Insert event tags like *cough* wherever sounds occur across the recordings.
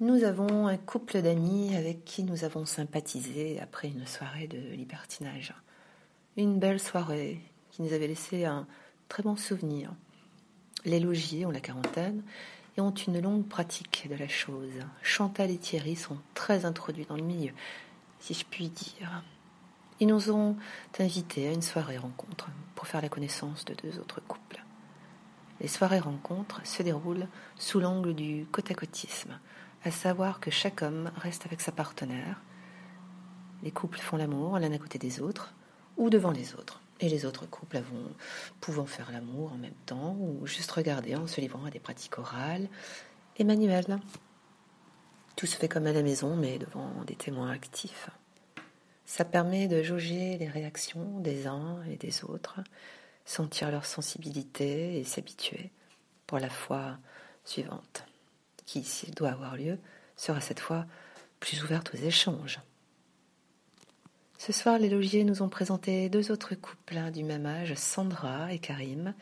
Nous avons un couple d'amis avec qui nous avons sympathisé après une soirée de libertinage. Une belle soirée qui nous avait laissé un très bon souvenir. Les logis ont la quarantaine et ont une longue pratique de la chose. Chantal et Thierry sont très introduits dans le milieu, si je puis dire. Ils nous ont invités à une soirée rencontre pour faire la connaissance de deux autres couples. Les soirées rencontres se déroulent sous l'angle du côte à côtisme, à savoir que chaque homme reste avec sa partenaire. Les couples font l'amour l'un à côté des autres ou devant les autres. Et les autres couples avons, pouvant faire l'amour en même temps ou juste regarder en se livrant à des pratiques orales et manuelles. Tout se fait comme à la maison, mais devant des témoins actifs. Ça permet de jauger les réactions des uns et des autres, sentir leur sensibilité et s'habituer pour la fois suivante, qui, s'il doit avoir lieu, sera cette fois plus ouverte aux échanges. Ce soir, les logiers nous ont présenté deux autres couples hein, du même âge, Sandra et Karim,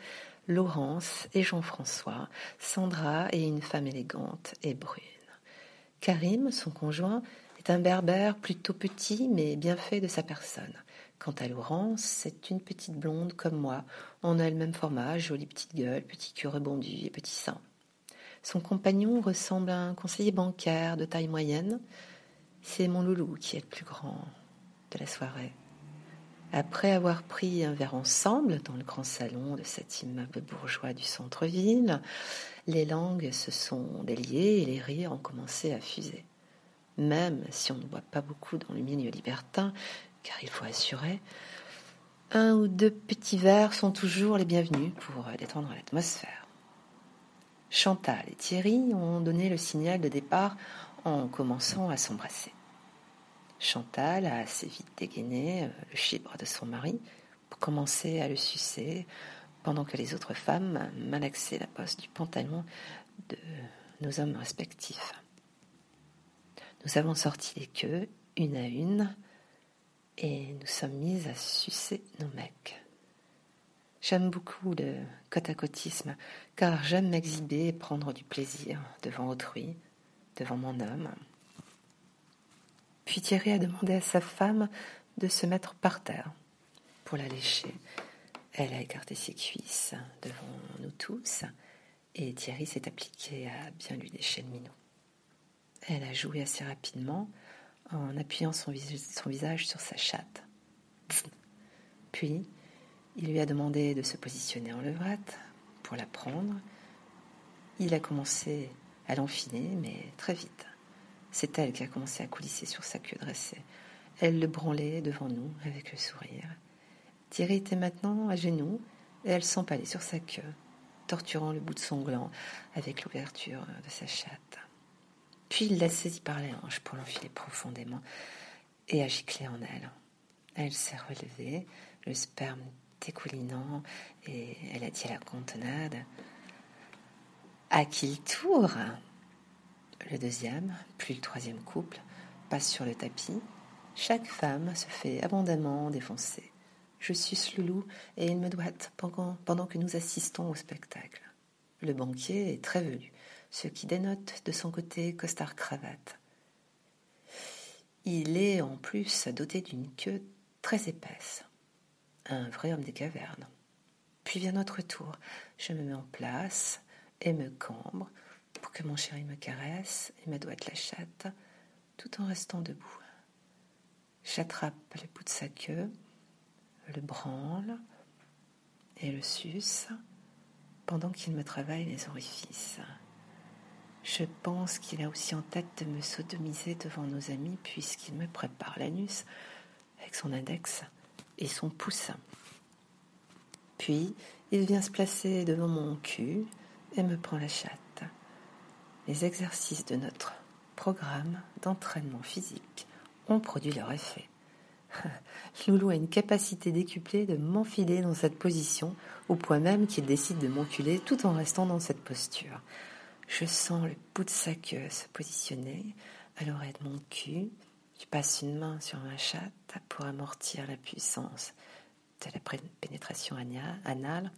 Laurence et Jean-François, Sandra est une femme élégante et brune. Karim, son conjoint, est un berbère plutôt petit mais bien fait de sa personne. Quant à Laurence, c'est une petite blonde comme moi. On a le même format, jolie petite gueule, petit cul rebondi et petit sein. Son compagnon ressemble à un conseiller bancaire de taille moyenne. C'est mon loulou qui est le plus grand de la soirée. Après avoir pris un verre ensemble dans le grand salon de cet immeuble bourgeois du centre-ville, les langues se sont déliées et les rires ont commencé à fuser. Même si on ne voit pas beaucoup dans le milieu libertin, car il faut assurer, un ou deux petits verres sont toujours les bienvenus pour détendre l'atmosphère. Chantal et Thierry ont donné le signal de départ en commençant à s'embrasser. Chantal a assez vite dégainé euh, le chibre de son mari pour commencer à le sucer, pendant que les autres femmes malaxaient la poste du pantalon de nos hommes respectifs. Nous avons sorti les queues, une à une, et nous sommes mises à sucer nos mecs. J'aime beaucoup le côte à côtisme, car j'aime m'exhiber et prendre du plaisir devant autrui, devant mon homme, puis Thierry a demandé à sa femme de se mettre par terre pour la lécher. Elle a écarté ses cuisses devant nous tous et Thierry s'est appliqué à bien lui lécher le minou. Elle a joué assez rapidement en appuyant son visage sur sa chatte. Puis, il lui a demandé de se positionner en levrette pour la prendre. Il a commencé à l'enfiler, mais très vite. C'est elle qui a commencé à coulisser sur sa queue dressée. Elle le branlait devant nous avec le sourire. Thierry était maintenant à genoux et elle s'empalait sur sa queue, torturant le bout de son gland avec l'ouverture de sa chatte. Puis il l'a saisie par les hanches pour l'enfiler profondément et a giclé en elle. Elle s'est relevée, le sperme et elle a dit à la contenade À qui le tour? Le deuxième, puis le troisième couple, passe sur le tapis. Chaque femme se fait abondamment défoncer. Je suce Loulou et il me doite pendant, pendant que nous assistons au spectacle. Le banquier est très velu, ce qui dénote de son côté costard-cravate. Il est en plus doté d'une queue très épaisse. Un vrai homme des cavernes. Puis vient notre tour. Je me mets en place et me cambre pour que mon chéri me caresse et me doigte la chatte tout en restant debout. J'attrape le bout de sa queue, le branle et le suce pendant qu'il me travaille les orifices. Je pense qu'il a aussi en tête de me sodomiser devant nos amis puisqu'il me prépare l'anus avec son index et son pouce. Puis il vient se placer devant mon cul et me prend la chatte les exercices de notre programme d'entraînement physique ont produit leur effet. *laughs* Loulou a une capacité décuplée de m'enfiler dans cette position, au point même qu'il décide de m'enculer tout en restant dans cette posture. Je sens le bout de sa queue se positionner à l'oreille de mon cul. Je passe une main sur ma chatte pour amortir la puissance de la pénétration anale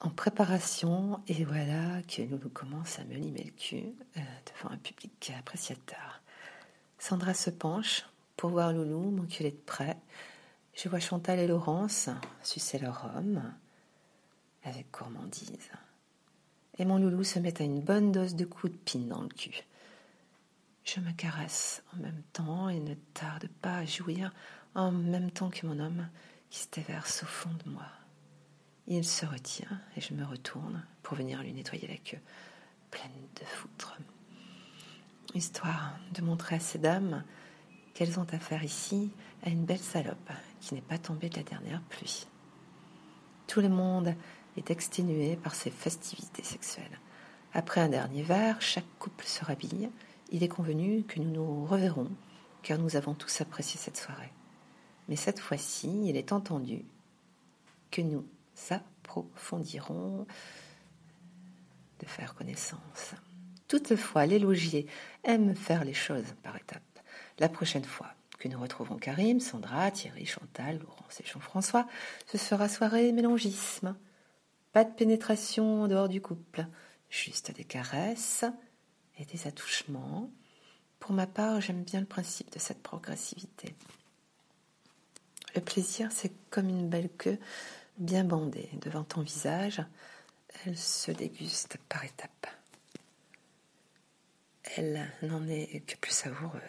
en préparation et voilà que nous commence à me limer le cul euh, de devant un public appréciateur. Sandra se penche pour voir Loulou m'enculer de près. Je vois Chantal et Laurence sucer leur homme avec gourmandise. Et mon loulou se met à une bonne dose de coups de pine dans le cul. Je me caresse en même temps et ne tarde pas à jouir en même temps que mon homme qui se déverse au fond de moi. Il se retient et je me retourne pour venir lui nettoyer la queue, pleine de foutre. Histoire de montrer à ces dames qu'elles ont affaire ici à une belle salope qui n'est pas tombée de la dernière pluie. Tout le monde est exténué par ces festivités sexuelles. Après un dernier verre, chaque couple se rhabille. Il est convenu que nous nous reverrons, car nous avons tous apprécié cette soirée. Mais cette fois-ci, il est entendu que nous s'approfondiront de faire connaissance. Toutefois, l'élogier aime faire les choses par étapes. La prochaine fois que nous retrouverons Karim, Sandra, Thierry, Chantal, Laurence et Jean-François, ce sera soirée mélangisme. Pas de pénétration en dehors du couple, juste des caresses et des attouchements. Pour ma part, j'aime bien le principe de cette progressivité. Le plaisir, c'est comme une belle queue bien bandée devant ton visage. Elle se déguste par étapes. Elle n'en est que plus savoureuse.